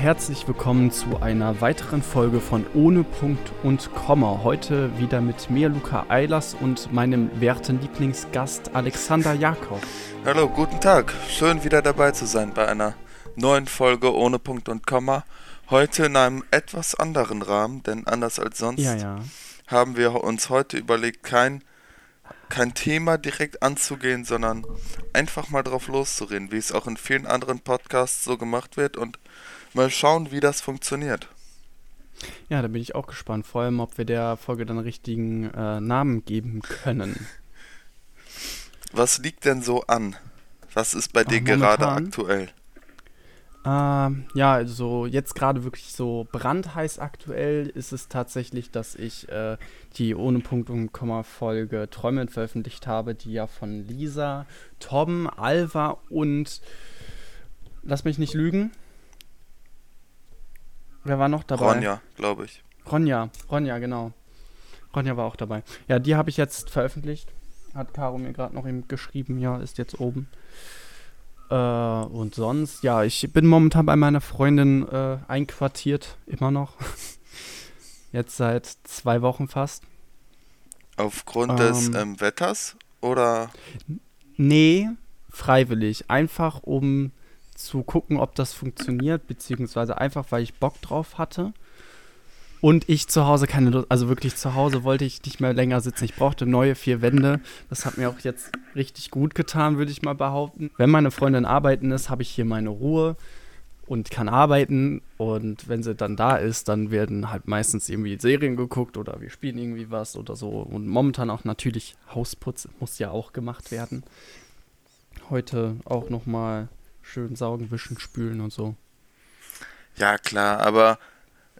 herzlich willkommen zu einer weiteren Folge von Ohne Punkt und Komma. Heute wieder mit mir, Luca Eilers, und meinem werten Lieblingsgast Alexander Jakob. Hallo, guten Tag. Schön wieder dabei zu sein bei einer neuen Folge Ohne Punkt und Komma. Heute in einem etwas anderen Rahmen, denn anders als sonst Ja, ja. haben wir uns heute überlegt, kein, kein Thema direkt anzugehen, sondern einfach mal drauf loszureden, wie es auch in vielen anderen Podcasts so gemacht wird und mal schauen, wie das funktioniert. Ja, da bin ich auch gespannt. Vor allem, ob wir der Folge dann richtigen äh, Namen geben können. Was liegt denn so an? Was ist bei Ah, dir gerade aktuell? Ähm, ja, also jetzt gerade wirklich so brandheiß aktuell ist es tatsächlich, dass ich äh, die ohne Punkt und Komma Folge Träumen veröffentlicht habe, die ja von Lisa, Tom, Alva und lass mich nicht lügen. Wer war noch dabei? Ronja, glaube ich. Ronja, Ronja, genau. Ronja war auch dabei. Ja, die habe ich jetzt veröffentlicht. Hat Caro mir gerade noch eben geschrieben. Ja, ist jetzt oben. Äh, und sonst, ja, ich bin momentan bei meiner Freundin äh, einquartiert. Immer noch. jetzt seit zwei Wochen fast. Aufgrund des Ähm. ähm, Wetters oder Nee, freiwillig. Einfach um zu gucken, ob das funktioniert, beziehungsweise einfach, weil ich Bock drauf hatte. Und ich zu Hause keine Lust, also wirklich zu Hause wollte ich nicht mehr länger sitzen. Ich brauchte neue vier Wände. Das hat mir auch jetzt richtig gut getan, würde ich mal behaupten. Wenn meine Freundin arbeiten ist, habe ich hier meine Ruhe und kann arbeiten. Und wenn sie dann da ist, dann werden halt meistens irgendwie Serien geguckt oder wir spielen irgendwie was oder so. Und momentan auch natürlich Hausputz muss ja auch gemacht werden. Heute auch noch mal schön saugen, wischen, spülen und so. Ja, klar, aber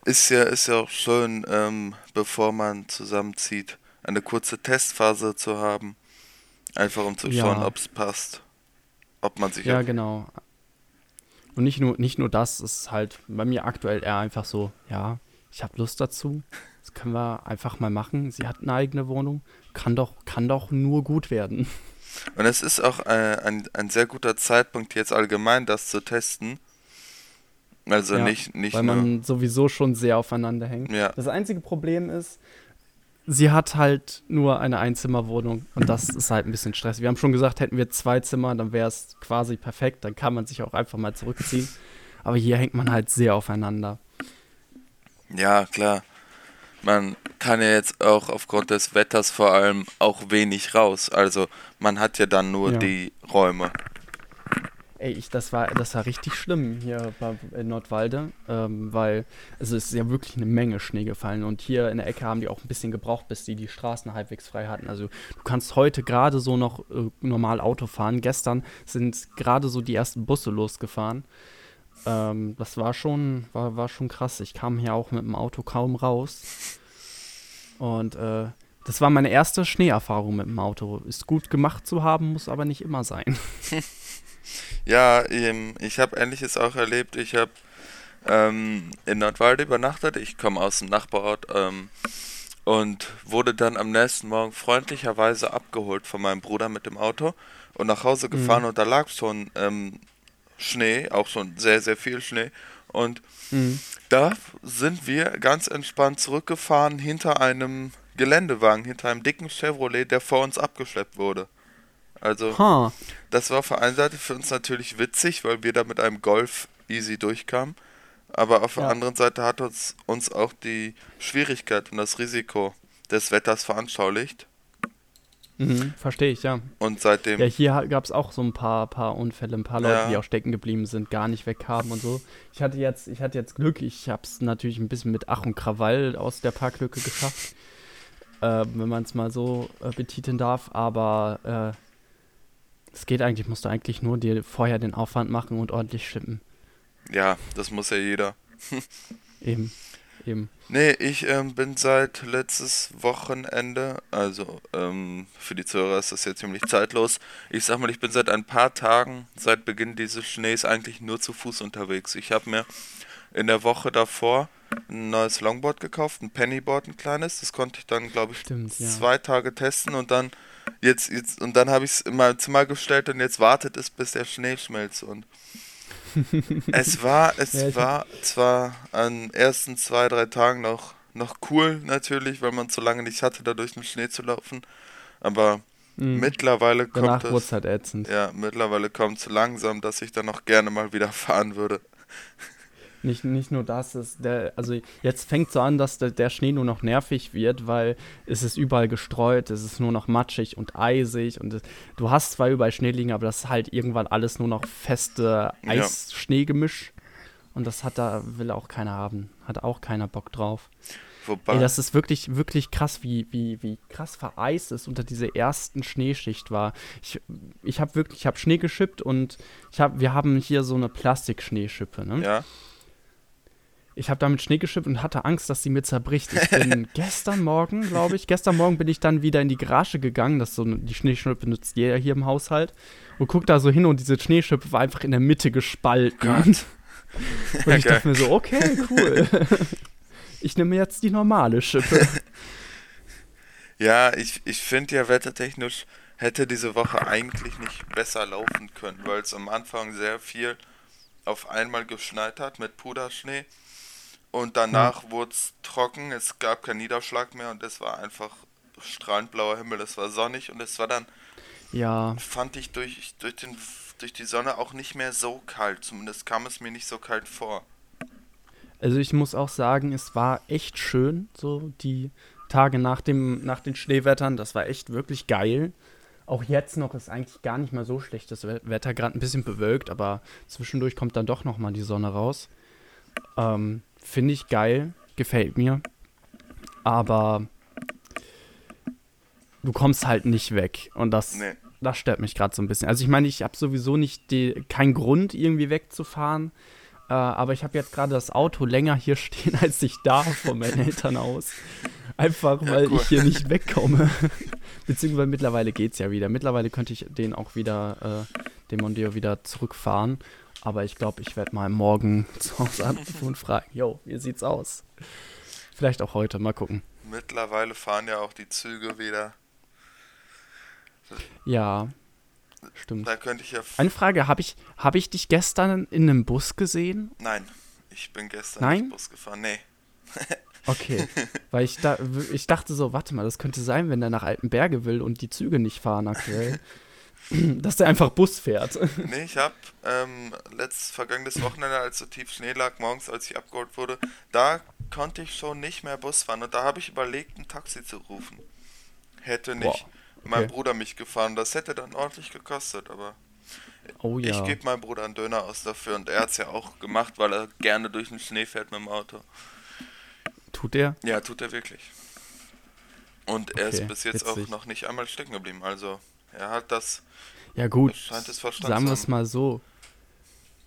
ist ja, ist ja auch schön, ähm, bevor man zusammenzieht, eine kurze Testphase zu haben. Einfach um zu Ja. schauen, ob es passt. Ob man sich Ja, auch- genau. Und nicht nur, nicht nur das, es ist halt bei mir aktuell eher einfach so, ja, ich habe Lust dazu. Das können wir einfach mal machen. Sie hat eine eigene Wohnung. Kann doch, kann doch nur gut werden. Und es ist auch äh, ein, ein sehr guter Zeitpunkt, jetzt allgemein das zu testen. Also Ja, nicht, nicht weil nur. man sowieso schon sehr aufeinander hängt. Ja. Das einzige Problem ist, sie hat halt nur eine Einzimmerwohnung und das ist halt ein bisschen stressig. Wir haben schon gesagt, hätten wir zwei Zimmer, dann wäre es quasi perfekt, dann kann man sich auch einfach mal zurückziehen. Aber hier hängt man halt sehr aufeinander. Ja, klar. Man kann ja jetzt auch aufgrund des Wetters vor allem auch wenig raus. Also man hat ja dann nur Ja. die Räume. Ey, ich, das war, das war richtig schlimm hier bei, in Nordwalde, ähm, weil also es ist ja wirklich eine Menge Schnee gefallen und hier in der Ecke haben die auch ein bisschen gebraucht, bis die die Straßen halbwegs frei hatten. Also du kannst heute gerade so noch äh, normal Auto fahren. Gestern sind gerade so die ersten Busse losgefahren. Ähm, das war schon, war, war schon krass. Ich kam hier auch mit dem Auto kaum raus. Und äh, das war meine erste Schneeerfahrung mit dem Auto. Ist gut gemacht zu haben, muss aber nicht immer sein. Ja, ähm, ich habe Ähnliches auch erlebt. Ich habe ähm, in Nordwalde übernachtet. Ich komme aus dem Nachbarort ähm, und wurde dann am nächsten Morgen freundlicherweise abgeholt von meinem Bruder mit dem Auto und nach Hause gefahren und da lag schon ähm, Schnee, auch schon sehr, sehr viel Schnee. Und Mhm. da sind wir ganz entspannt zurückgefahren hinter einem Geländewagen, hinter einem dicken Chevrolet, der vor uns abgeschleppt wurde. Also Ha. das war auf der einen Seite für uns natürlich witzig, weil wir da mit einem Golf easy durchkamen. Aber auf der Ja. anderen Seite hat uns, uns auch die Schwierigkeit und das Risiko des Wetters veranschaulicht. Mhm, verstehe ich, ja. Und seitdem, Ja, hier gab es auch so ein paar, paar Unfälle, ein paar Leute, Ja. die auch stecken geblieben sind, gar nicht wegkamen und so. Ich hatte jetzt, ich hatte jetzt Glück, ich habe es natürlich ein bisschen mit Ach und Krawall aus der Parklücke geschafft, äh, wenn man es mal so äh, betiteln darf. Aber äh, es geht eigentlich, musst du eigentlich nur dir vorher den Aufwand machen und ordentlich schippen. ja, das muss ja jeder. Eben, eben. Nee, ich ähm, bin seit letztes Wochenende, also ähm, für die Zuhörer ist das ja ziemlich zeitlos. Ich sag mal, ich bin seit ein paar Tagen, seit Beginn dieses Schnees, eigentlich nur zu Fuß unterwegs. Ich habe mir in der Woche davor ein neues Longboard gekauft, ein Pennyboard, ein kleines. Das konnte ich dann, glaube ich, Stimmt, ja. zwei Tage testen und dann jetzt, jetzt und dann habe ich es in mein Zimmer gestellt und jetzt wartet es, bis der Schnee schmilzt und es war, es Ja, war zwar an den ersten zwei, drei Tagen noch, noch cool natürlich, weil man so lange nicht hatte, da durch den Schnee zu laufen. Aber Mhm. mittlerweile Danach kommt es, halt ätzend. ja, mittlerweile kommt es langsam, dass ich dann noch gerne mal wieder fahren würde. Nicht, nicht nur das, ist der, also jetzt fängt so an, dass der, der Schnee nur noch nervig wird, weil es ist überall gestreut, es ist nur noch matschig und eisig und es, du hast zwar überall Schnee liegen, aber das ist halt irgendwann alles nur noch feste Ja. Eis-Schneegemisch und das hat da, will auch keiner haben, hat auch keiner Bock drauf. Wobei, Ey, das ist wirklich, wirklich krass, wie, wie, wie krass vereist es unter dieser ersten Schneeschicht war. Ich, ich habe wirklich, ich habe Schnee geschippt und ich hab, wir haben hier so eine Plastikschneeschippe, ne? ja, Ich habe damit Schnee geschippt und hatte Angst, dass sie mir zerbricht. Ich bin gestern Morgen, glaube ich, gestern Morgen bin ich dann wieder in die Garage gegangen, das so die Schneeschippe nutzt jeder hier im Haushalt und guck da so hin und diese Schneeschippe war einfach in der Mitte gespalten. Gott. Und ich Geil. dachte mir so, okay, cool. Ich nehme jetzt die normale Schippe. ja, ich, ich finde ja wettertechnisch hätte diese Woche eigentlich nicht besser laufen können, weil es am Anfang sehr viel auf einmal geschneit hat mit Puderschnee und danach wurde es trocken, es gab keinen Niederschlag mehr und es war einfach strahlend blauer Himmel, es war sonnig und es war dann, Ja, fand ich durch, durch, den, durch die Sonne auch nicht mehr so kalt, zumindest kam es mir nicht so kalt vor. also ich muss auch sagen, es war echt schön, so die Tage nach, dem, nach den Schneewettern. Das war echt wirklich geil. Auch jetzt noch ist eigentlich gar nicht mal so schlecht das We- Wetter, gerade ein bisschen bewölkt, aber zwischendurch kommt dann doch noch mal die Sonne raus. Ähm, Finde ich geil, gefällt mir. Aber du kommst halt nicht weg und das, Nee. das stört mich gerade so ein bisschen. Also ich meine, ich habe sowieso nicht die, keinen Grund, irgendwie wegzufahren. Äh, aber ich habe jetzt gerade das Auto länger hier stehen, als ich darf von meinen Eltern aus. Einfach, Ja, weil cool. ich hier nicht wegkomme. Beziehungsweise mittlerweile geht es ja wieder. Mittlerweile könnte ich den auch wieder, äh, den Mondeo wieder zurückfahren. Aber ich glaube, ich werde mal morgen zu Hause anrufen und fragen, yo, wie sieht's aus? Vielleicht auch heute, mal gucken. Mittlerweile fahren ja auch die Züge wieder. Ja, stimmt. Da könnte ich ja. Eine Frage, habe ich, hab ich dich gestern in einem Bus gesehen? Nein, ich bin gestern Nein? nicht Bus gefahren. Nee. Okay, weil ich, da, ich dachte so, warte mal, das könnte sein, wenn er nach Altenberge will und die Züge nicht fahren aktuell, dass der einfach Bus fährt. Nee, ich hab ähm, letztes vergangenes Wochenende, als so tief Schnee lag, morgens, als ich abgeholt wurde, da konnte ich schon nicht mehr Bus fahren und da habe ich überlegt, ein Taxi zu rufen. Hätte nicht mein okay. Bruder mich gefahren, das hätte dann ordentlich gekostet, aber Oh ja. ich gebe meinem Bruder einen Döner aus dafür und er hat's ja auch gemacht, weil er gerne durch den Schnee fährt mit dem Auto. Tut er? Ja, tut er wirklich. Und er Okay, ist bis jetzt auch witzig. noch nicht einmal stecken geblieben, also er hat das, Ja gut, sagen wir es mal so.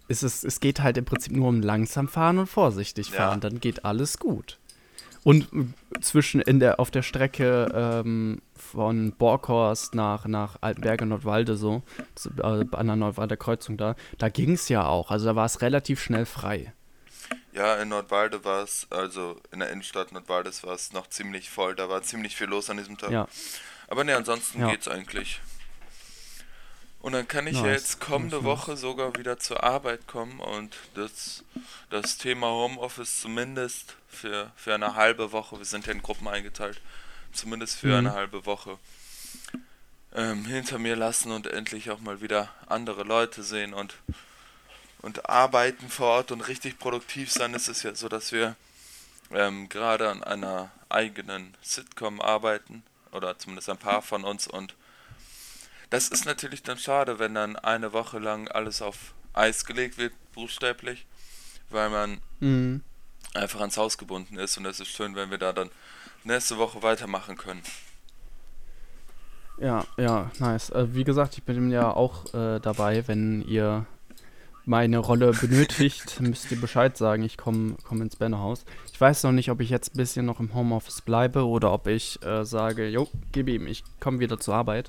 Es, ist, es geht halt im Prinzip nur um langsam fahren und vorsichtig Ja. fahren, dann geht alles gut. Und zwischen in der, auf der Strecke ähm, von Borkhorst nach, nach Altenberge Nordwalde so, äh, an der Nordwalder Kreuzung da, da ging es ja auch. Also da war es relativ schnell frei. Ja, in Nordwalde war es, also in der Innenstadt Nordwaldes war es noch ziemlich voll, da war ziemlich viel los an diesem Tag. Ja. Aber ne, ansonsten Ja. geht's eigentlich. Und dann kann ich ja Nice, jetzt kommende Woche sogar wieder zur Arbeit kommen und das, das Thema Homeoffice zumindest für, für eine halbe Woche, wir sind ja in Gruppen eingeteilt, zumindest für Mhm. eine halbe Woche ähm, hinter mir lassen und endlich auch mal wieder andere Leute sehen und, und arbeiten vor Ort und richtig produktiv sein. Es ist ja so, dass wir ähm, gerade an einer eigenen Sitcom arbeiten oder zumindest ein paar von uns und das ist natürlich dann schade, wenn dann eine Woche lang alles auf Eis gelegt wird, buchstäblich, weil man Mhm. einfach ans Haus gebunden ist und es ist schön, wenn wir da dann nächste Woche weitermachen können. Ja, ja, nice. Äh, wie gesagt, ich bin ja auch äh, dabei, wenn ihr meine Rolle benötigt, müsst ihr Bescheid sagen. Ich komme komm ins Bannerhaus. Ich weiß noch nicht, ob ich jetzt ein bisschen noch im Homeoffice bleibe oder ob ich äh, sage, jo, gib ihm, ich komme wieder zur Arbeit.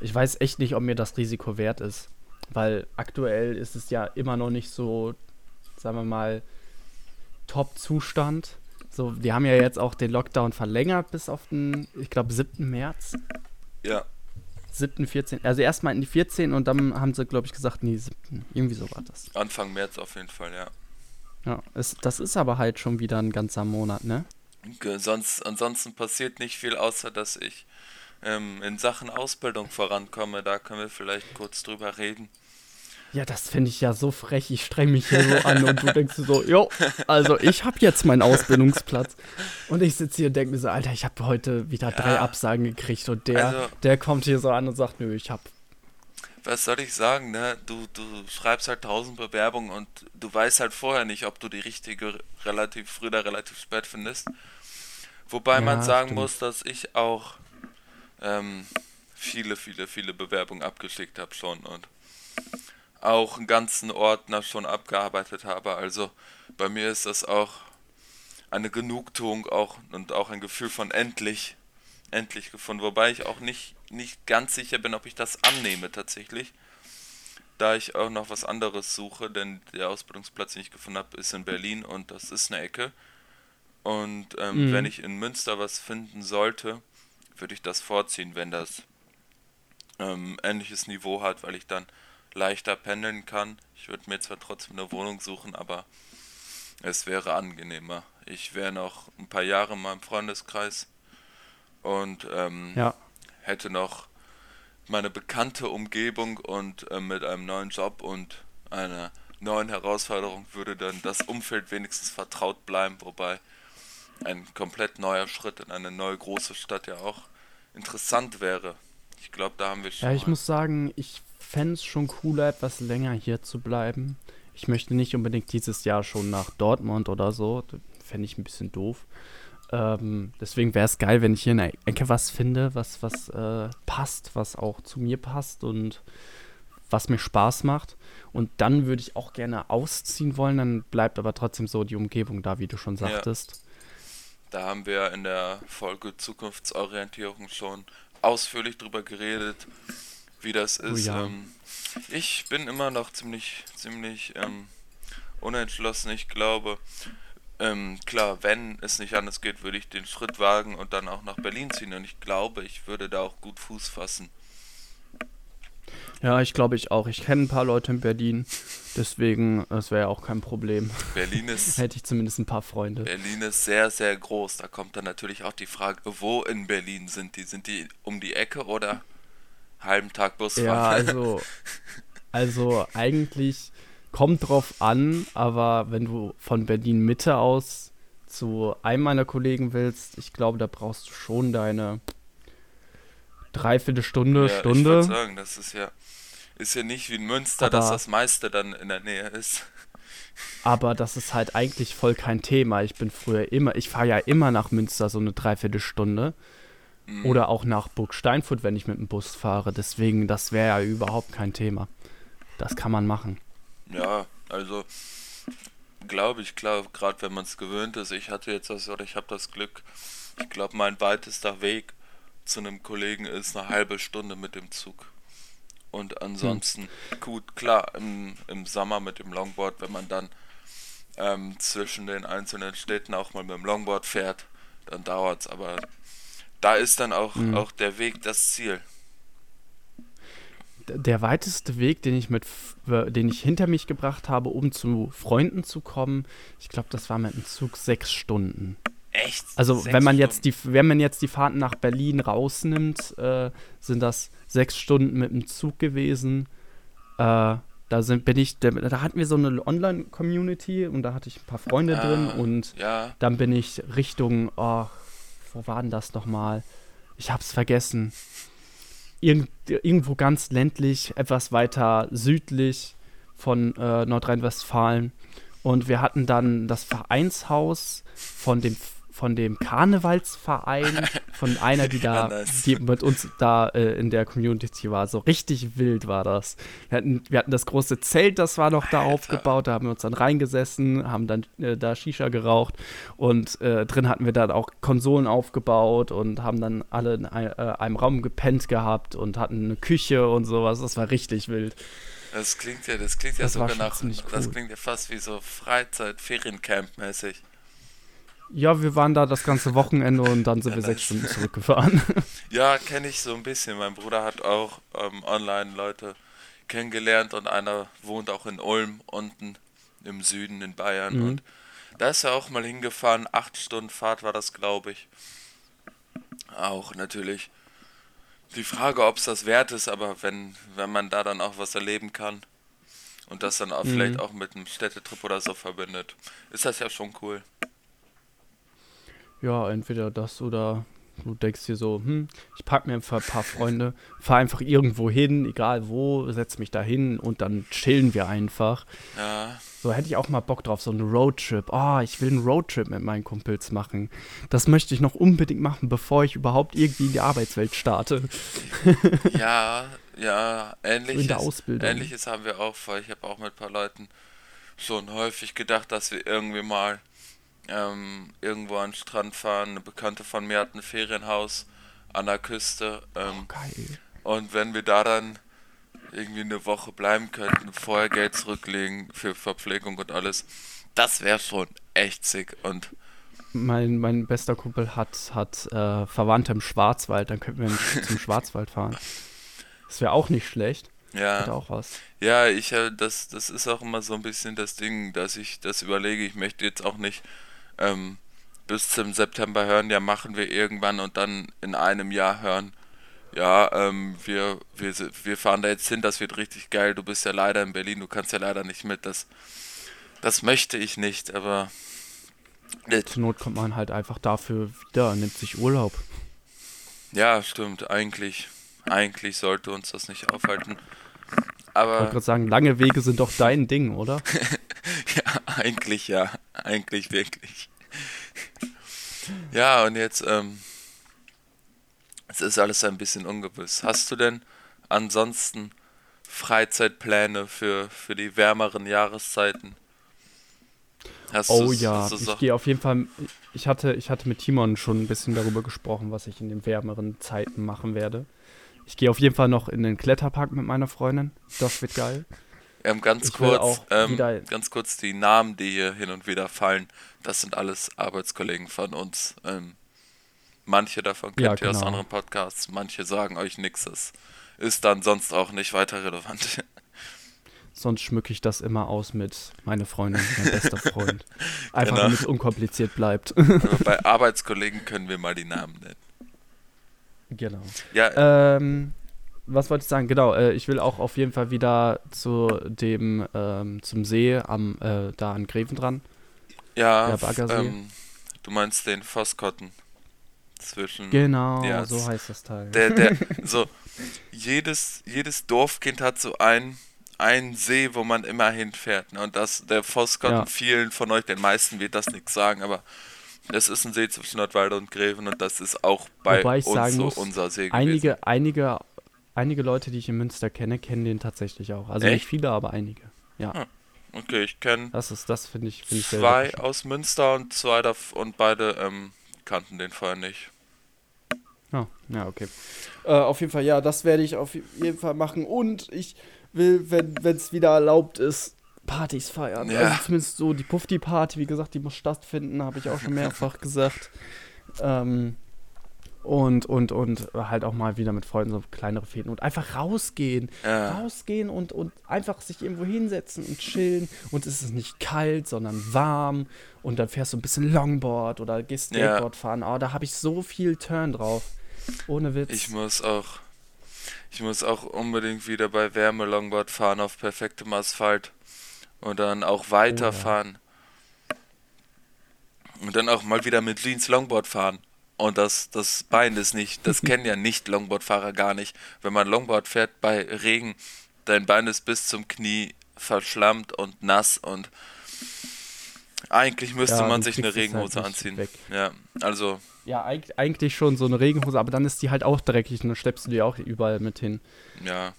Ich weiß echt nicht, ob mir das Risiko wert ist. Weil aktuell ist es ja immer noch nicht so, sagen wir mal, Top-Zustand. So, die haben ja jetzt auch den Lockdown verlängert bis auf den, ich glaube, 7. März. Ja, 7., 14., also erstmal in die 14 und dann haben sie, glaube ich, gesagt, nee, 7. Irgendwie so war das. Anfang März auf jeden Fall, ja. Ja, es, das ist aber halt schon wieder ein ganzer Monat, ne? Sonst, ansonsten passiert nicht viel, außer dass ich ähm, in Sachen Ausbildung vorankomme. Da können wir vielleicht kurz drüber reden. Ja, das finde ich ja so frech. Ich streng mich hier so an und du denkst so, jo, also ich habe jetzt meinen Ausbildungsplatz. Und ich sitze hier und denke mir so, Alter, ich habe heute wieder drei ja. Absagen gekriegt und der, also, der kommt hier so an und sagt, nö, ich habe. Was soll ich sagen, ne? Du, du schreibst halt tausend Bewerbungen und du weißt halt vorher nicht, ob du die richtige relativ früh oder relativ spät findest. Wobei ja, man sagen stimmt. muss, dass ich auch ähm, viele, viele, viele Bewerbungen abgeschickt habe schon und auch einen ganzen Ordner schon abgearbeitet habe. Also bei mir ist das auch eine Genugtuung auch und auch ein Gefühl von endlich, endlich gefunden. Wobei ich auch nicht, nicht ganz sicher bin, ob ich das annehme tatsächlich. Da ich auch noch was anderes suche, denn der Ausbildungsplatz, den ich gefunden habe, ist in Berlin und das ist eine Ecke. Und ähm, mhm. wenn ich in Münster was finden sollte, würde ich das vorziehen, wenn das ähm, ähnliches Niveau hat, weil ich dann leichter pendeln kann. Ich würde mir zwar trotzdem eine Wohnung suchen, aber es wäre angenehmer. Ich wäre noch ein paar Jahre in meinem Freundeskreis und ähm, ja. Hätte noch meine bekannte Umgebung und äh, mit einem neuen Job und einer neuen Herausforderung würde dann das Umfeld wenigstens vertraut bleiben, wobei ein komplett neuer Schritt in eine neue große Stadt ja auch interessant wäre. Ich glaube, da haben wir schon. Ja, ich muss sagen, ich fände es schon cooler, etwas länger hier zu bleiben. Ich möchte nicht unbedingt dieses Jahr schon nach Dortmund oder so. Fände ich ein bisschen doof. Ähm, deswegen wäre es geil, wenn ich hier in der Ecke was finde, was, was äh, passt, was auch zu mir passt und was mir Spaß macht. Und dann würde ich auch gerne ausziehen wollen. Dann bleibt aber trotzdem so die Umgebung da, wie du schon sagtest. Ja. Da haben wir in der Folge Zukunftsorientierung schon ausführlich drüber geredet, wie das oh ist. Oh ja. ähm, ich bin immer noch ziemlich, ziemlich ähm, unentschlossen. Ich glaube, ähm, klar, wenn es nicht anders geht, würde ich den Schritt wagen und dann auch nach Berlin ziehen. Und ich glaube, ich würde da auch gut Fuß fassen. Ja, ich glaube ich auch. Ich kenne ein paar Leute in Berlin, deswegen, das wäre ja auch kein Problem. Berlin ist. Hätte ich zumindest ein paar Freunde. Berlin ist sehr, sehr groß. Da kommt dann natürlich auch die Frage, wo in Berlin sind die? Sind die um die Ecke oder halben Tag Busfahren? Ja, also, also eigentlich kommt drauf an, aber wenn du von Berlin Mitte aus zu einem meiner Kollegen willst, ich glaube, da brauchst du schon deine Dreiviertelstunde, ja, Stunde. Ich würde sagen, das ist ja, ist ja nicht wie in Münster, aber, dass das meiste dann in der Nähe ist. Aber das ist halt eigentlich voll kein Thema. Ich bin früher immer, ich fahre ja immer nach Münster so eine Dreiviertelstunde. Mhm. Oder auch nach Burg Steinfurt, wenn ich mit dem Bus fahre. Deswegen, das wäre ja überhaupt kein Thema. Das kann man machen. Ja, also glaube ich, klar, gerade wenn man es gewöhnt ist. Ich hatte jetzt das, oder ich habe das Glück, ich glaube, mein weitester Weg zu einem Kollegen ist eine halbe Stunde mit dem Zug. Und ansonsten, hm. gut, klar, im, im Sommer mit dem Longboard, wenn man dann ähm, zwischen den einzelnen Städten auch mal mit dem Longboard fährt, dann dauert es. Aber da ist dann auch, hm. auch der Weg das Ziel. Der weiteste Weg, den ich mit, den ich hinter mich gebracht habe, um zu Freunden zu kommen, ich glaube, das war mit dem Zug sechs Stunden. Echt? Also sechs wenn man jetzt die, wenn man jetzt die Fahrten nach Berlin rausnimmt, äh, sind das sechs Stunden mit dem Zug gewesen. Äh, da sind, bin ich, da, da hatten wir so eine Online-Community und da hatte ich ein paar Freunde ah, drin und ja. dann bin ich Richtung, oh, wo war denn das nochmal? Ich hab's vergessen. Irgend, irgendwo ganz ländlich, etwas weiter südlich von äh, Nordrhein-Westfalen. Und wir hatten dann das Vereinshaus von dem von dem Karnevalsverein, von einer, die da, die mit uns da äh, in der Community war. So richtig wild war das. Wir hatten, wir hatten das große Zelt, das war noch da Alter. aufgebaut, da haben wir uns dann reingesessen, haben dann äh, da Shisha geraucht und äh, drin hatten wir dann auch Konsolen aufgebaut und haben dann alle in ein, äh, einem Raum gepennt gehabt und hatten eine Küche und sowas. Das war richtig wild. Das klingt ja, das klingt ja das sogar nach, cool. das klingt ja fast wie so Freizeit, Feriencamp-mäßig. Ja, wir waren da das ganze Wochenende und dann sind Ja, wir sechs. Stunden zurückgefahren. Ja, kenne ich so ein bisschen. Mein Bruder hat auch ähm, online Leute kennengelernt und einer wohnt auch in Ulm unten im Süden in Bayern Mhm. und da ist er auch mal hingefahren. Acht Stunden Fahrt war das, glaube ich. Auch natürlich die Frage, ob es das wert ist, aber wenn, wenn man da dann auch was erleben kann und das dann auch Mhm. vielleicht auch mit einem Städtetrip oder so verbindet, ist das ja schon cool. Ja, entweder das oder du denkst dir so, hm, ich pack mir ein paar Freunde, fahr einfach irgendwo hin, egal wo, setz mich da hin und dann chillen wir einfach. Ja, So hätte ich auch mal Bock drauf, so einen Roadtrip. Oh, ich will einen Roadtrip mit meinen Kumpels machen. Das möchte ich noch unbedingt machen, bevor ich überhaupt irgendwie in die Arbeitswelt starte. ja, ja, So in ähnliches. der Ausbildung. Ähnliches haben wir auch vor. Ich habe auch mit ein paar Leuten schon häufig gedacht, dass wir irgendwie mal ähm, irgendwo an den Strand fahren. Eine Bekannte von mir hat ein Ferienhaus an der Küste. Ähm, Geil. und wenn wir da dann irgendwie eine Woche bleiben könnten, vorher Geld zurücklegen für Verpflegung und alles, das wäre schon echt sick. Und Mein, mein bester Kumpel hat, hat äh, Verwandte im Schwarzwald, dann könnten wir zum Schwarzwald fahren. Das wäre auch nicht schlecht. Ja, auch was. ja, ich äh, das, das ist auch immer so ein bisschen das Ding, dass ich das überlege. Ich möchte jetzt auch nicht ähm, bis zum September hören, ja, machen wir irgendwann und dann in einem Jahr hören. Ja, ähm, wir, wir, wir fahren da jetzt hin, das wird richtig geil. Du bist ja leider in Berlin, du kannst ja leider nicht mit. Das, das möchte ich nicht, aber äh, Zur Not kommt man halt einfach dafür wieder, nimmt sich Urlaub. ja, stimmt. Eigentlich, eigentlich sollte uns das nicht aufhalten. Ich wollte Aber gerade sagen, lange Wege sind doch dein Ding, oder? eigentlich ja, eigentlich wirklich. Ja, und jetzt, ähm, es ist alles ein bisschen ungewiss. Hast du denn ansonsten Freizeitpläne für, für die wärmeren Jahreszeiten? Hast Oh du- ja, ich so- gehe auf jeden Fall. Ich hatte, ich hatte mit Timon schon ein bisschen darüber gesprochen, was ich in den wärmeren Zeiten machen werde. Ich gehe auf jeden Fall noch in den Kletterpark mit meiner Freundin. Das wird geil. Ähm, ganz Ich kurz, ähm, ganz kurz die Namen, die hier hin und wieder fallen, das sind alles Arbeitskollegen von uns. Ähm, manche davon Ja, kennt ihr aus genau. anderen Podcasts, manche sagen euch nichts. Das ist dann sonst auch nicht weiter relevant. Sonst schmücke ich das immer aus mit meine Freundin, mein bester Freund. Einfach Genau. damit es unkompliziert bleibt. Aber bei Arbeitskollegen können wir mal die Namen nennen. genau. Ja, Ähm, was wollte ich sagen? Genau, äh, ich will auch auf jeden Fall wieder zu dem, ähm, zum See am, äh, da an Greven dran. ja, ähm, du meinst den Vosskotten zwischen Genau, Ja, so heißt das Teil. der, der, so, jedes, jedes Dorfkind hat so ein, einen See, wo man immer hinfährt. Ne? Und das, der Vosskotten, Ja. vielen von euch, den meisten wird das nichts sagen, aber es ist ein See zwischen Nordwalde und Greven und das ist auch bei uns so muss, unser See gewesen. Einige, einige, einige Leute, die ich in Münster kenne, kennen den tatsächlich auch. Also nicht Echt? viele, aber einige. Ja, Hm, Okay, ich kenne das ist, das finde ich, finde ich sehr zwei aus Münster und zwei dav und beide ähm, kannten den vorher nicht. Ja, ja, okay. Äh, auf jeden Fall, ja, das werde ich auf jeden Fall machen. Und ich will, wenn es wieder erlaubt ist, Partys feiern. Ja. Also zumindest so die Puffdi-Party, wie gesagt, die muss stattfinden, habe ich auch schon mehrfach gesagt. Ähm, und, und, und halt auch mal wieder mit Freunden so kleinere Fäden und einfach rausgehen. Ja. Rausgehen und, und einfach sich irgendwo hinsetzen und chillen. Und es ist nicht kalt, sondern warm. Und dann fährst du ein bisschen Longboard oder gehst Ja. Skateboard fahren. Oh, da habe ich so viel Turn drauf. Ohne Witz. Ich muss auch, ich muss auch unbedingt wieder bei Wärme Longboard fahren auf perfektem Asphalt und dann auch weiterfahren. Und dann auch mal wieder mit Leans Longboard fahren. Und das, das Bein ist nicht, das kennen ja nicht Longboardfahrer gar nicht. Wenn man Longboard fährt bei Regen, dein Bein ist bis zum Knie verschlammt und nass und eigentlich müsste Ja, man sich eine halt Regenhose nicht anziehen. weg. Ja, also Ja, eig eigentlich schon so eine Regenhose, aber dann ist die halt auch dreckig und dann schleppst du die auch überall mit hin. Ja,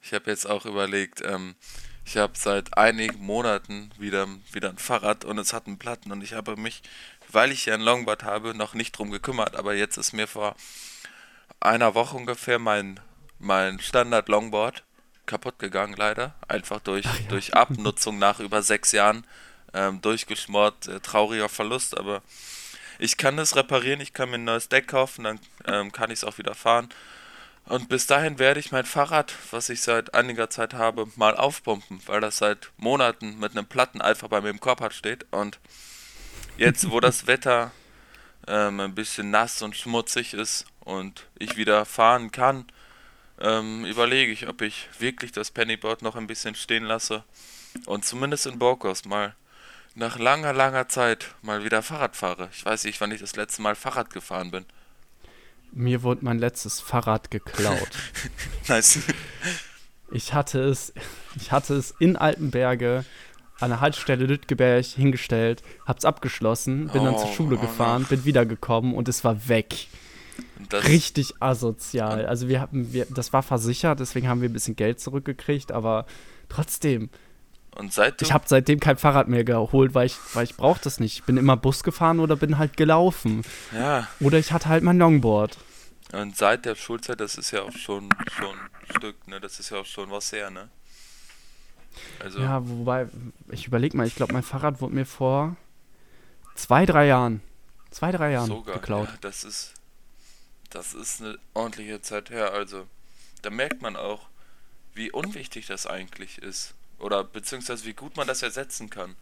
ich habe jetzt auch überlegt, ähm, ich habe seit einigen Monaten wieder, wieder ein Fahrrad und es hat einen Platten und ich habe mich, weil ich ja ein Longboard habe, noch nicht drum gekümmert, aber jetzt ist mir vor einer Woche ungefähr mein, mein Standard Longboard kaputt gegangen, leider. Einfach durch, durch Abnutzung nach über sechs Jahren. ähm, durchgeschmort, äh, trauriger Verlust, aber ich kann das reparieren, ich kann mir ein neues Deck kaufen, dann ähm, kann ich es auch wieder fahren. Und bis dahin werde ich mein Fahrrad, was ich seit einiger Zeit habe, mal aufpumpen, weil das seit Monaten mit einem Platten einfach bei mir im Korb hat steht. Und jetzt, wo das Wetter ähm, ein bisschen nass und schmutzig ist und ich wieder fahren kann, ähm, überlege ich, ob ich wirklich das Pennyboard noch ein bisschen stehen lasse und zumindest in Borkos mal nach langer, langer Zeit mal wieder Fahrrad fahre. Ich weiß nicht, wann ich das letzte Mal Fahrrad gefahren bin. Mir wurde mein letztes Fahrrad geklaut. nice. Ich hatte es, ich hatte es in Altenberge an der Haltestelle Lütgeberg hingestellt, hab's abgeschlossen, bin oh, dann zur oh, Schule oh, gefahren, no. bin wiedergekommen und es war weg. Das Richtig asozial. Also wir haben, wir, das war versichert, deswegen haben wir ein bisschen Geld zurückgekriegt, aber trotzdem. Und seitdem? Ich habe seitdem kein Fahrrad mehr geholt, weil ich, weil ich brauche das nicht. Ich bin immer Bus gefahren oder bin halt gelaufen. Ja. Oder ich hatte halt mein Longboard. Und seit der Schulzeit, das ist ja auch schon, schon ein Stück, ne? Das ist ja auch schon was her, ne? Also ja, wobei, ich überlege mal, ich glaube, mein Fahrrad wurde mir vor zwei, drei Jahren, zwei, drei Jahren sogar, geklaut. Ja, das ist, das ist eine ordentliche Zeit her. Also, da merkt man auch, wie unwichtig das eigentlich ist. Oder beziehungsweise wie gut man das ersetzen kann.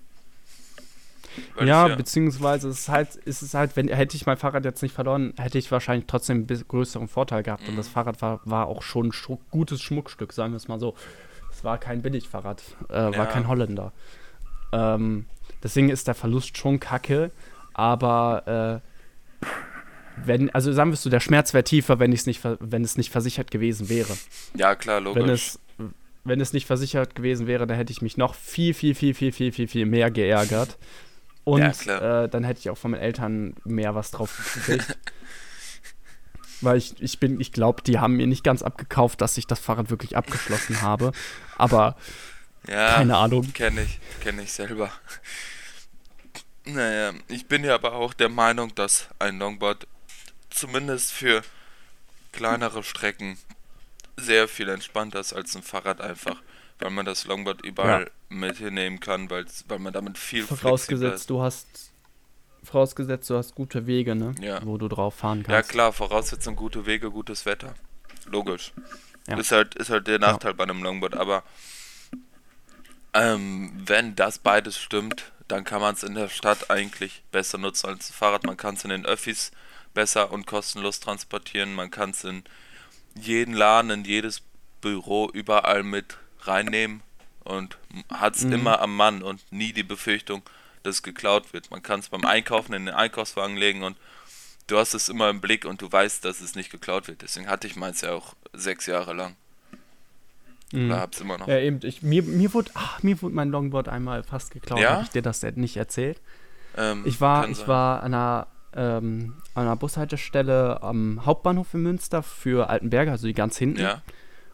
ja, ja, beziehungsweise ist es halt, ist es halt, wenn hätte ich mein Fahrrad jetzt nicht verloren, hätte ich wahrscheinlich trotzdem einen größeren Vorteil gehabt. Mhm. Und das. Fahrrad war, war auch schon ein gutes Schmuckstück, sagen wir es mal so. Es war kein Billigfahrrad, äh, ja. war kein Holländer. Ähm, deswegen ist der Verlust schon kacke, aber äh, wenn, also sagen wir so, der Schmerz wäre tiefer, wenn, nicht, wenn es nicht versichert gewesen wäre. Ja, klar, logisch. Wenn es, wenn es nicht versichert gewesen wäre, dann hätte ich mich noch viel, viel, viel, viel, viel, viel, viel mehr geärgert. Und ja, äh, dann hätte ich auch von meinen Eltern mehr was drauf gekriegt. Weil ich, ich bin, ich glaube, die haben mir nicht ganz abgekauft, dass ich das Fahrrad wirklich abgeschlossen habe. Aber ja, keine Ahnung. Kenne ich, kenne ich selber. Naja, ich bin ja aber auch der Meinung, dass ein Longboard zumindest für kleinere Strecken sehr viel entspannter ist als ein Fahrrad einfach, weil man das Longboard überall ja. mit hinnehmen kann, weil, weil man damit viel Vorausgesetzt, du hast vorausgesetzt, du hast gute Wege, ne? Ja. Wo du drauf fahren kannst. Ja klar, Voraussetzung gute Wege, gutes Wetter. Logisch. Ja. Ist halt ist halt der Nachteil ja. bei einem Longboard, aber ähm, wenn das beides stimmt, dann kann man es in der Stadt eigentlich besser nutzen als ein Fahrrad. Man kann es in den Öffis besser und kostenlos transportieren. Man kann es in jeden Laden, in jedes Büro überall mit reinnehmen und hat es mhm. immer am Mann und nie die Befürchtung, dass es geklaut wird. Man kann es beim Einkaufen in den Einkaufswagen legen und du hast es immer im Blick und du weißt, dass es nicht geklaut wird. Deswegen hatte ich meins ja auch sechs Jahre lang. Mhm. Oder hab's immer noch. Ja, eben. Ich, mir, mir, wurde, ach, mir wurde mein Longboard einmal fast geklaut. Ja? Habe ich dir das nicht erzählt? Ähm, ich war, ich war an einer ähm, an einer Bushaltestelle am Hauptbahnhof in Münster für Altenberge, also die ganz hinten ja.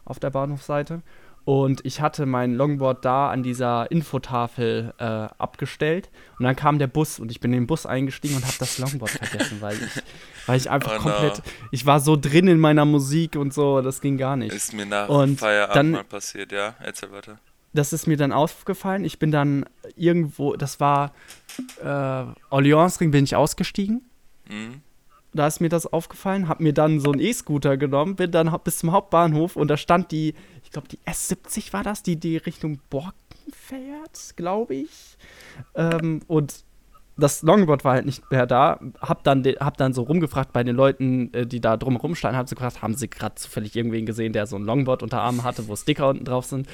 auf der Bahnhofseite. Und ich hatte mein Longboard da an dieser Infotafel äh, abgestellt. Und dann kam der Bus und ich bin in den Bus eingestiegen und habe das Longboard vergessen, weil ich, weil ich einfach oh komplett. No. Ich war so drin in meiner Musik und so, das ging gar nicht. Ist mir nach und Feierabend dann, mal passiert, ja. Erzähl weiter. Das ist mir dann aufgefallen. Ich bin dann irgendwo, das war äh, Orleansring, bin ich ausgestiegen. Mhm da ist mir das aufgefallen, hab mir dann so einen E-Scooter genommen, bin dann bis zum Hauptbahnhof und da stand die, ich glaube, die S70 war das, die, die Richtung Borken fährt, glaube ich. Ähm, und das Longboard war halt nicht mehr da. Hab dann, hab dann so rumgefragt bei den Leuten, äh, die da drumherum standen, hab sie gefragt, haben sie gerade zufällig irgendwen gesehen, der so ein Longboard unter Arm hatte, wo Sticker unten drauf sind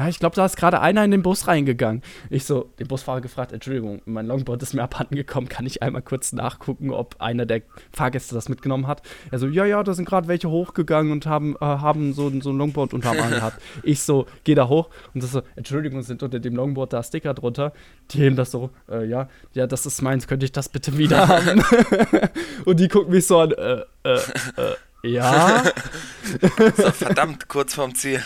ja, ich glaube, da ist gerade einer in den Bus reingegangen. Ich so, den Busfahrer gefragt, Entschuldigung, mein Longboard ist mir abhanden gekommen, kann ich einmal kurz nachgucken, ob einer der Fahrgäste das mitgenommen hat? Er so, ja, ja, da sind gerade welche hochgegangen und haben, äh, haben so, so ein Longboard unter Arm gehabt. Ich so, geh da hoch und das so, Entschuldigung, sind unter dem Longboard da Sticker drunter. Die heben das so, äh, ja, ja, das ist meins, könnte ich das bitte wieder haben? und die gucken mich so an, äh, äh, äh ja. so, verdammt, kurz vorm Ziel.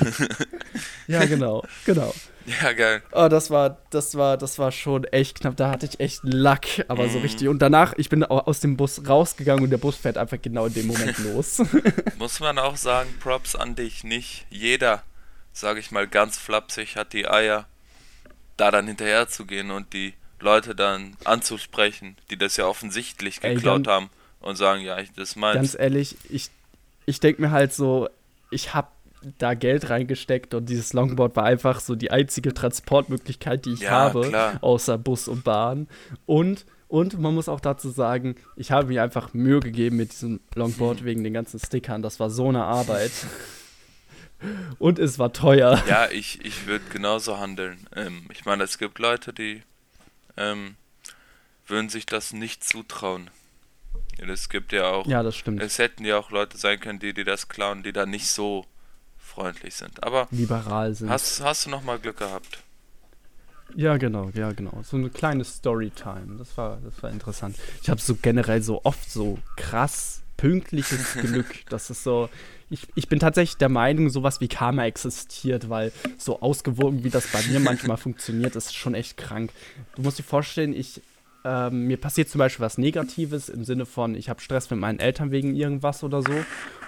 ja, genau, genau. Ja, geil. Oh, das war, das war, das war schon echt knapp. Da hatte ich echt Lack, aber mm. so richtig. Und danach, ich bin aus dem Bus rausgegangen und der Bus fährt einfach genau in dem Moment los. Muss man auch sagen, Props an dich. Nicht jeder, sage ich mal ganz flapsig, hat die Eier, da dann hinterher zu gehen und die Leute dann anzusprechen, die das ja offensichtlich geklaut Ey, haben und sagen, ja, ich das meins. Ganz ehrlich, ich, ich denke mir halt so, ich habe da Geld reingesteckt und dieses Longboard war einfach so die einzige Transportmöglichkeit, die ich ja, habe, klar. außer Bus und Bahn. Und, und man muss auch dazu sagen, ich habe mir einfach Mühe gegeben mit diesem Longboard hm. wegen den ganzen Stickern. Das war so eine Arbeit. und es war teuer. Ja, ich, ich würde genauso handeln. Ähm, ich meine, es gibt Leute, die ähm, würden sich das nicht zutrauen. Es gibt ja auch. Ja, das stimmt. Es hätten ja auch Leute sein können, die, die das klauen, die da nicht so freundlich sind. Aber. Liberal sind. Hast, hast du nochmal Glück gehabt? Ja, genau, ja, genau. So eine kleine Storytime. Das war, das war interessant. Ich habe so generell so oft so krass pünktliches Glück. Das ist so. Ich, ich bin tatsächlich der Meinung, sowas wie Karma existiert, weil so ausgewogen, wie das bei mir manchmal funktioniert, ist schon echt krank. Du musst dir vorstellen, ich ähm, mir passiert zum Beispiel was Negatives im Sinne von, ich habe Stress mit meinen Eltern wegen irgendwas oder so.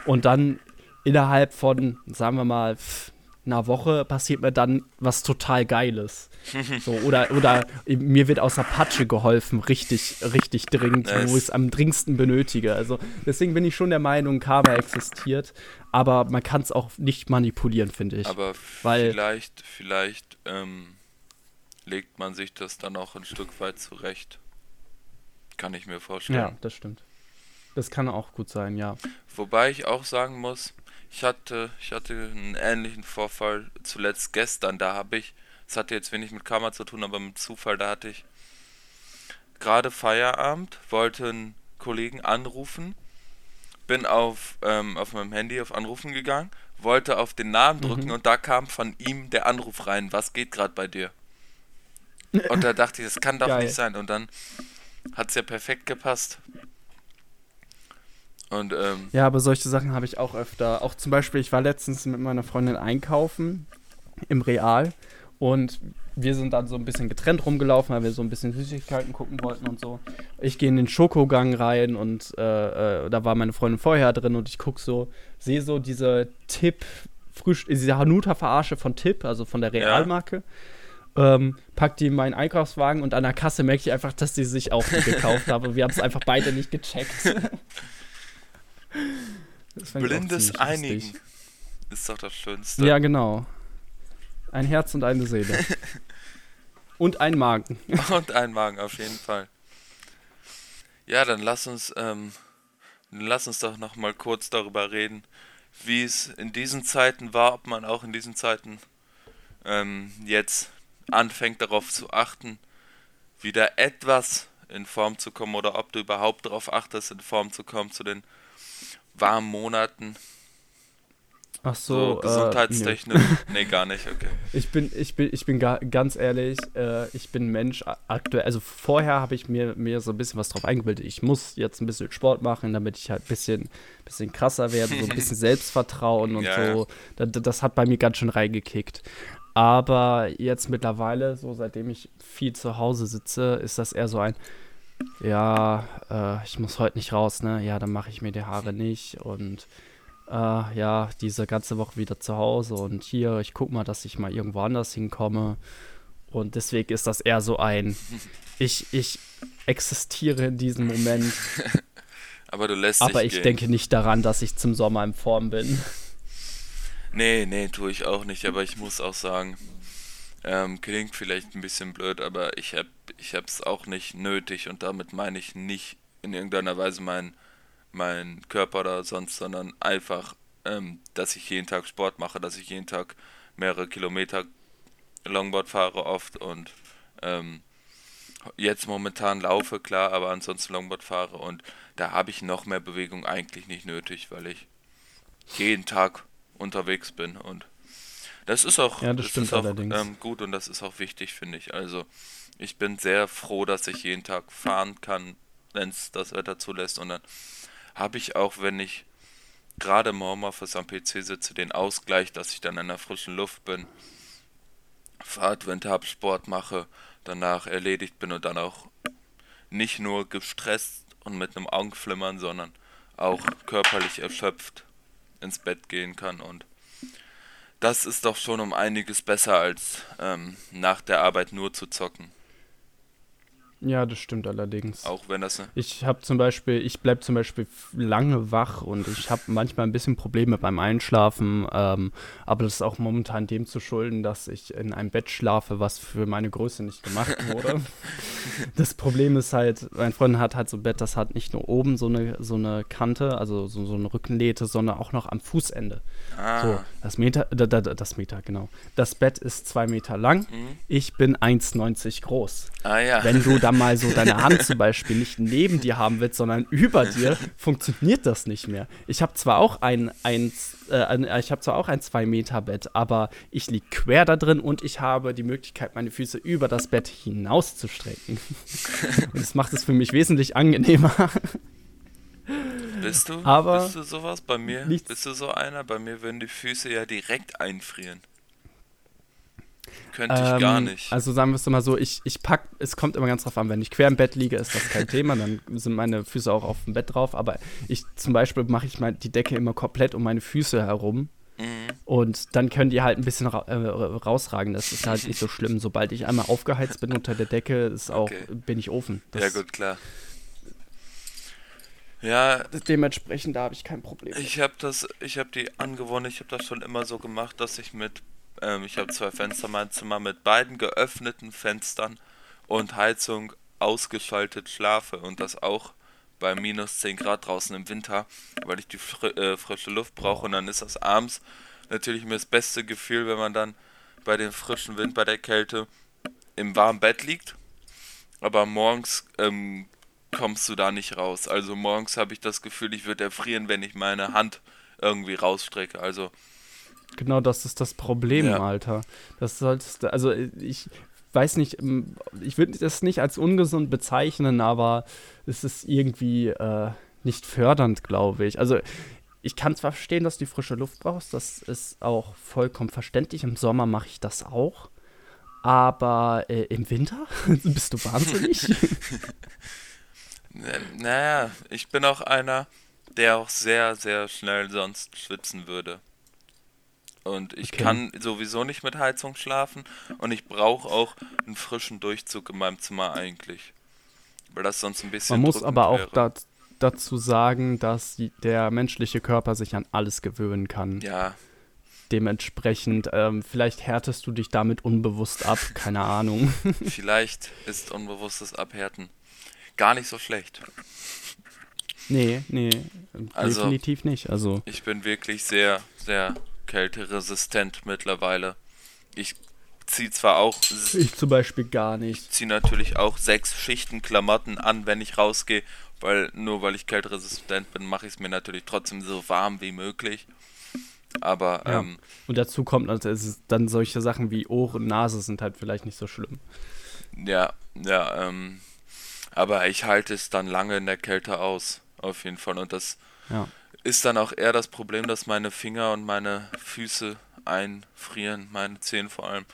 Und dann innerhalb von, sagen wir mal, einer Woche passiert mir dann was total Geiles. So, oder, oder mir wird aus der Patsche geholfen, richtig, richtig dringend, nice. wo ich es am dringendsten benötige. Also deswegen bin ich schon der Meinung, Karma existiert, aber man kann es auch nicht manipulieren, finde ich. Aber Weil, vielleicht, vielleicht ähm, legt man sich das dann auch ein Stück weit zurecht. Kann ich mir vorstellen. Ja, das stimmt. Das kann auch gut sein, ja. Wobei ich auch sagen muss, ich hatte, ich hatte einen ähnlichen Vorfall zuletzt gestern. Da habe ich, es hatte jetzt wenig mit Karma zu tun, aber mit Zufall, da hatte ich gerade Feierabend, wollte einen Kollegen anrufen, bin auf, ähm, auf meinem Handy auf Anrufen gegangen, wollte auf den Namen drücken mhm. und da kam von ihm der Anruf rein, was geht gerade bei dir? Und da dachte ich, das kann doch Geil. nicht sein. Und dann hat es ja perfekt gepasst. Und, ähm, ja, aber solche Sachen habe ich auch öfter. Auch zum Beispiel, ich war letztens mit meiner Freundin einkaufen im Real und wir sind dann so ein bisschen getrennt rumgelaufen, weil wir so ein bisschen Süßigkeiten gucken wollten und so. Ich gehe in den Schokogang rein und äh, äh, da war meine Freundin vorher drin und ich gucke so, sehe so diese Tipp, diese Hanuta-Verarsche von Tipp, also von der Realmarke. Ja ähm, pack die in meinen Einkaufswagen und an der Kasse merke ich einfach, dass die sich auch die gekauft haben. Wir haben es einfach beide nicht gecheckt. Blindes Einigen ist doch das Schönste. Ja, genau. Ein Herz und eine Seele. und ein Magen. und ein Magen, auf jeden Fall. Ja, dann lass uns, ähm, lass uns doch noch mal kurz darüber reden, wie es in diesen Zeiten war, ob man auch in diesen Zeiten ähm, jetzt anfängt darauf zu achten, wieder etwas in Form zu kommen oder ob du überhaupt darauf achtest, in Form zu kommen zu den warmen Monaten. Ach so, so gesundheitstechnisch. Äh, nee. nee. gar nicht, okay. Ich bin, ich bin, ich bin ga, ganz ehrlich, äh, ich bin Mensch aktuell, also vorher habe ich mir, mir so ein bisschen was drauf eingebildet. Ich muss jetzt ein bisschen Sport machen, damit ich halt ein bisschen, bisschen krasser werde, so ein bisschen Selbstvertrauen und ja, so. Das, das, hat bei mir ganz schön reingekickt. Aber jetzt mittlerweile, so seitdem ich viel zu Hause sitze, ist das eher so ein, ja, äh, ich muss heute nicht raus, ne? Ja, dann mache ich mir die Haare nicht und äh, ja, diese ganze Woche wieder zu Hause und hier, ich guck mal, dass ich mal irgendwo anders hinkomme. Und deswegen ist das eher so ein, ich, ich existiere in diesem Moment. Aber du lässt Aber ich gehen. denke nicht daran, dass ich zum Sommer in Form bin. Nee, nee, tue ich auch nicht, aber ich muss auch sagen, ähm, klingt vielleicht ein bisschen blöd, aber ich habe ich auch nicht nötig und damit meine ich nicht in irgendeiner Weise meinen mein Körper oder sonst, sondern einfach, ähm, dass ich jeden Tag Sport mache, dass ich jeden Tag mehrere Kilometer Longboard fahre oft und ähm, jetzt momentan laufe, klar, aber ansonsten Longboard fahre und da habe ich noch mehr Bewegung eigentlich nicht nötig, weil ich jeden Tag unterwegs bin. Und das ist auch, ja, das, das ist auch ähm, gut und das ist auch wichtig, finde ich. Also ich bin sehr froh, dass ich jeden Tag fahren kann, wenn es das Wetter zulässt. Und dann habe ich auch, wenn ich gerade im Homeoffice am PC sitze, den Ausgleich, dass ich dann in der frischen Luft bin, Fahrtwind habe, Sport mache, danach erledigt bin und dann auch nicht nur gestresst und mit einem Augenflimmern, sondern auch körperlich erschöpft ins Bett gehen kann und das ist doch schon um einiges besser als ähm, nach der Arbeit nur zu zocken. Ja, das stimmt allerdings. Auch wenn das. Ne ich habe zum Beispiel, ich bleibe zum Beispiel lange wach und ich habe manchmal ein bisschen Probleme beim Einschlafen, ähm, aber das ist auch momentan dem zu schulden, dass ich in einem Bett schlafe, was für meine Größe nicht gemacht wurde. das Problem ist halt, mein Freund hat halt so ein Bett, das hat nicht nur oben so eine, so eine Kante, also so, so eine Rückenlähte, sondern auch noch am Fußende. Ah. So, das Meter, das Meter, genau. Das Bett ist zwei Meter lang, mhm. ich bin 1,90 groß. Ah ja. Wenn du dann mal so deine Hand zum Beispiel nicht neben dir haben willst, sondern über dir, funktioniert das nicht mehr. Ich habe zwar auch ein, ein, äh, ich habe zwar auch ein 2-Meter-Bett, aber ich liege quer da drin und ich habe die Möglichkeit, meine Füße über das Bett hinauszustrecken. und das macht es für mich wesentlich angenehmer. Bist du? Aber bist du sowas? Bei mir bist du so einer? Bei mir würden die Füße ja direkt einfrieren. Könnte ich ähm, gar nicht. Also sagen wir es mal so, ich, ich pack, es kommt immer ganz drauf an, wenn ich quer im Bett liege, ist das kein Thema, dann sind meine Füße auch auf dem Bett drauf, aber ich zum Beispiel mache ich mal die Decke immer komplett um meine Füße herum. Mhm. Und dann können die halt ein bisschen ra äh, rausragen. Das ist halt nicht so schlimm. Sobald ich einmal aufgeheizt bin unter der Decke, ist auch, okay. bin ich Ofen. Das ja, gut, klar. Ja. Dementsprechend, da habe ich kein Problem. Ich habe das, ich habe die angewohnt, ich habe das schon immer so gemacht, dass ich mit ähm, ich habe zwei Fenster in meinem Zimmer mit beiden geöffneten Fenstern und Heizung ausgeschaltet schlafe und das auch bei minus 10 Grad draußen im Winter, weil ich die fr äh, frische Luft brauche und dann ist das abends natürlich mir das beste Gefühl, wenn man dann bei dem frischen Wind, bei der Kälte im warmen Bett liegt, aber morgens ähm, kommst du da nicht raus. Also morgens habe ich das Gefühl, ich würde erfrieren, wenn ich meine Hand irgendwie rausstrecke. Also Genau das ist das Problem, ja. Alter. Das solltest du, also ich weiß nicht, ich würde das nicht als ungesund bezeichnen, aber es ist irgendwie äh, nicht fördernd, glaube ich. Also ich kann zwar verstehen, dass du die frische Luft brauchst, das ist auch vollkommen verständlich. Im Sommer mache ich das auch. Aber äh, im Winter? Bist du wahnsinnig? naja, ich bin auch einer, der auch sehr, sehr schnell sonst schwitzen würde. Und ich okay. kann sowieso nicht mit Heizung schlafen und ich brauche auch einen frischen Durchzug in meinem Zimmer eigentlich. Weil das sonst ein bisschen. Man muss aber auch da, dazu sagen, dass der menschliche Körper sich an alles gewöhnen kann. Ja. Dementsprechend, ähm, vielleicht härtest du dich damit unbewusst ab, keine Ahnung. vielleicht ist unbewusstes Abhärten gar nicht so schlecht. Nee, nee, also, definitiv nicht. Also ich bin wirklich sehr, sehr kälteresistent mittlerweile. Ich ziehe zwar auch. Ich zum Beispiel gar nicht. Ich ziehe natürlich auch sechs Schichten Klamotten an, wenn ich rausgehe, weil nur weil ich kälteresistent bin, mache ich es mir natürlich trotzdem so warm wie möglich. Aber ja. ähm, und dazu kommt also dann solche Sachen wie Ohr und Nase sind halt vielleicht nicht so schlimm. Ja, ja, ähm, aber ich halte es dann lange in der Kälte aus, auf jeden Fall. Und das ja ist dann auch eher das Problem, dass meine Finger und meine Füße einfrieren, meine Zehen vor allem.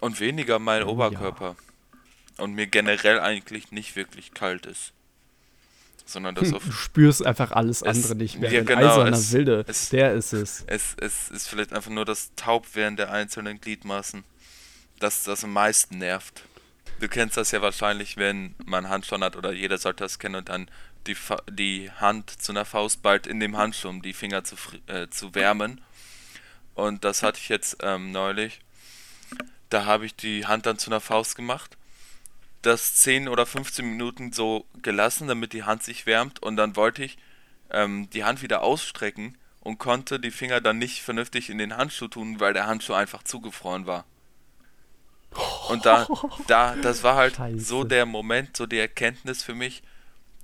Und weniger mein oh, Oberkörper. Ja. Und mir generell eigentlich nicht wirklich kalt ist. Sondern das auf. Du spürst einfach alles es, andere nicht mehr. Ja, genau, eiserner es, Wilde, es, der ist es. es. Es ist vielleicht einfach nur das Taubwerden der einzelnen Gliedmaßen, das das am meisten nervt. Du kennst das ja wahrscheinlich, wenn man Handschuhe hat oder jeder sollte das kennen und dann die, die Hand zu einer Faust bald in dem Handschuh, um die Finger zu, äh, zu wärmen. Und das hatte ich jetzt ähm, neulich. Da habe ich die Hand dann zu einer Faust gemacht. Das 10 oder 15 Minuten so gelassen, damit die Hand sich wärmt. Und dann wollte ich ähm, die Hand wieder ausstrecken und konnte die Finger dann nicht vernünftig in den Handschuh tun, weil der Handschuh einfach zugefroren war. Und da, da, das war halt Scheiße. so der Moment, so die Erkenntnis für mich,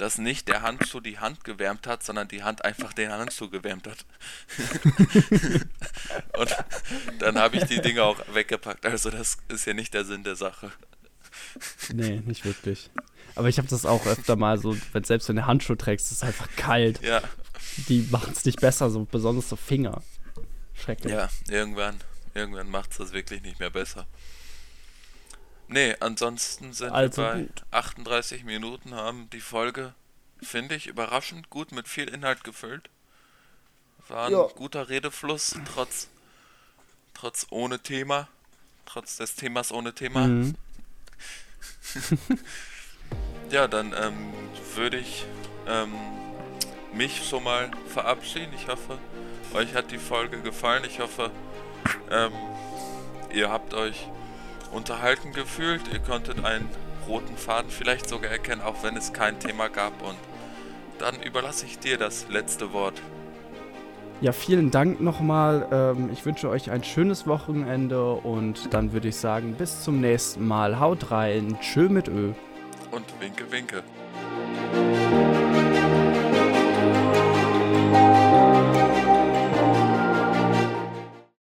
dass nicht der Handschuh die Hand gewärmt hat, sondern die Hand einfach den Handschuh gewärmt hat. und dann habe ich die Dinge auch weggepackt. Also das ist ja nicht der Sinn der Sache. Nee, nicht wirklich. Aber ich habe das auch öfter mal so, wenn selbst wenn du Handschuh trägst, ist es einfach kalt. Ja. Die machen es nicht besser, so besonders so Finger. Schrecklich. Ja, irgendwann, irgendwann macht es das wirklich nicht mehr besser. Nee, ansonsten sind also wir bei gut. 38 Minuten, haben die Folge, finde ich, überraschend gut mit viel Inhalt gefüllt. War ein ja. guter Redefluss, trotz, trotz ohne Thema, trotz des Themas ohne Thema. Mhm. ja, dann ähm, würde ich ähm, mich schon mal verabschieden. Ich hoffe, euch hat die Folge gefallen. Ich hoffe, ähm, ihr habt euch unterhalten gefühlt. Ihr konntet einen roten Faden vielleicht sogar erkennen, auch wenn es kein Thema gab. Und dann überlasse ich dir das letzte Wort. Ja, vielen Dank nochmal. Ähm, ich wünsche euch ein schönes Wochenende und dann würde ich sagen, bis zum nächsten Mal. Haut rein. Tschö mit Ö. Und winke, winke.